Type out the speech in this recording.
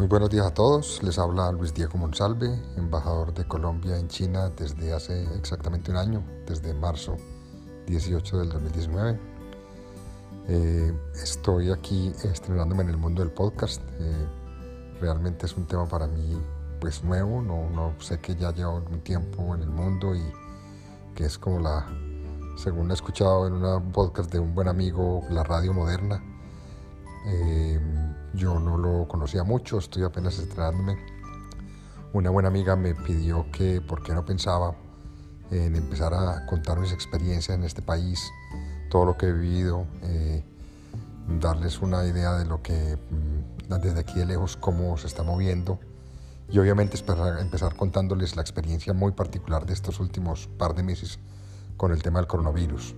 Muy buenos días a todos, les habla Luis Diego Monsalve, embajador de Colombia en China desde hace exactamente un año, desde marzo 18 del 2019. Eh, estoy aquí estrenándome en el mundo del podcast. Eh, realmente es un tema para mí pues nuevo, no, sé que ya llevo un tiempo en el mundo y que es como la, según he escuchado en un podcast de un buen amigo, la radio moderna. Yo no lo conocía mucho, estoy apenas estrenándome. Una buena amiga me pidió que por qué no pensaba en empezar a contar mis experiencias en este país, todo lo que he vivido, eh, darles una idea de lo que mm, desde aquí de lejos cómo se está moviendo y obviamente empezar contándoles la experiencia muy particular de estos últimos par de meses con el tema del coronavirus.